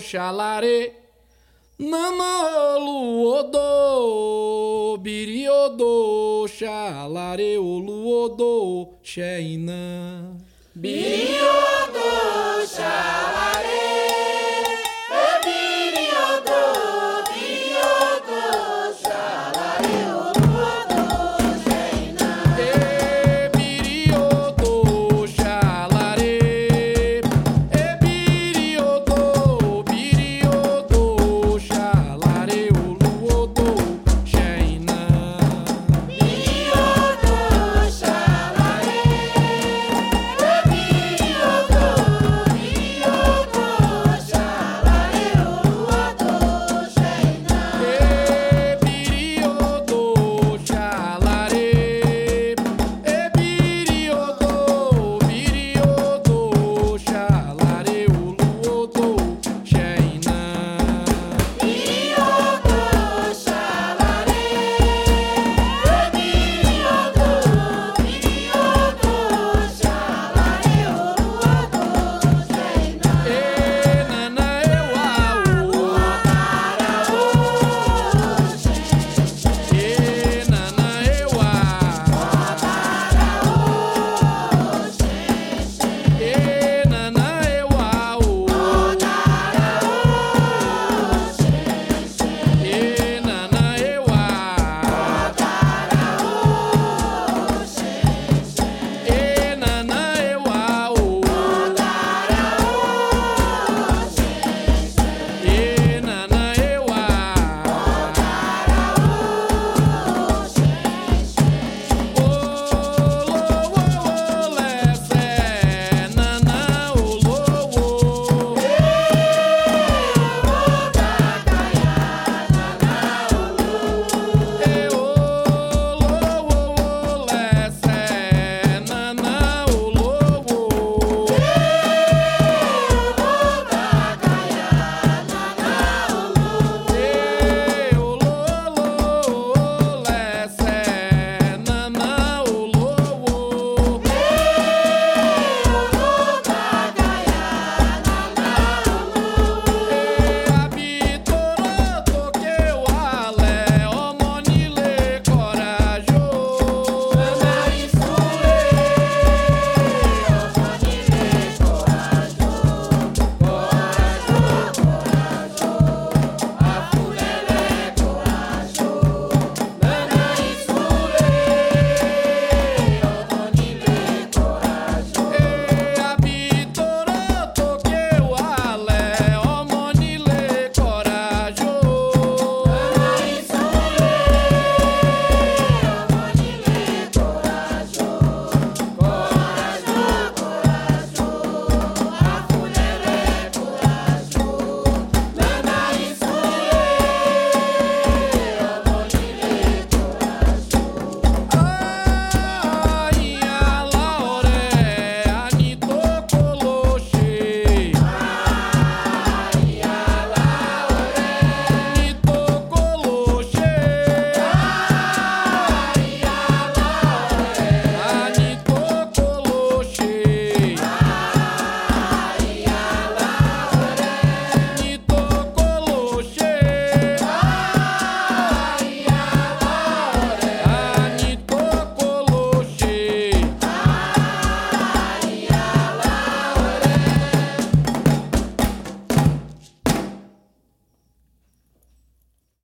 xalare, biriodo, Odo, Biri biriodo, xalare, oluodo, xeinã. Biriodo, xalare.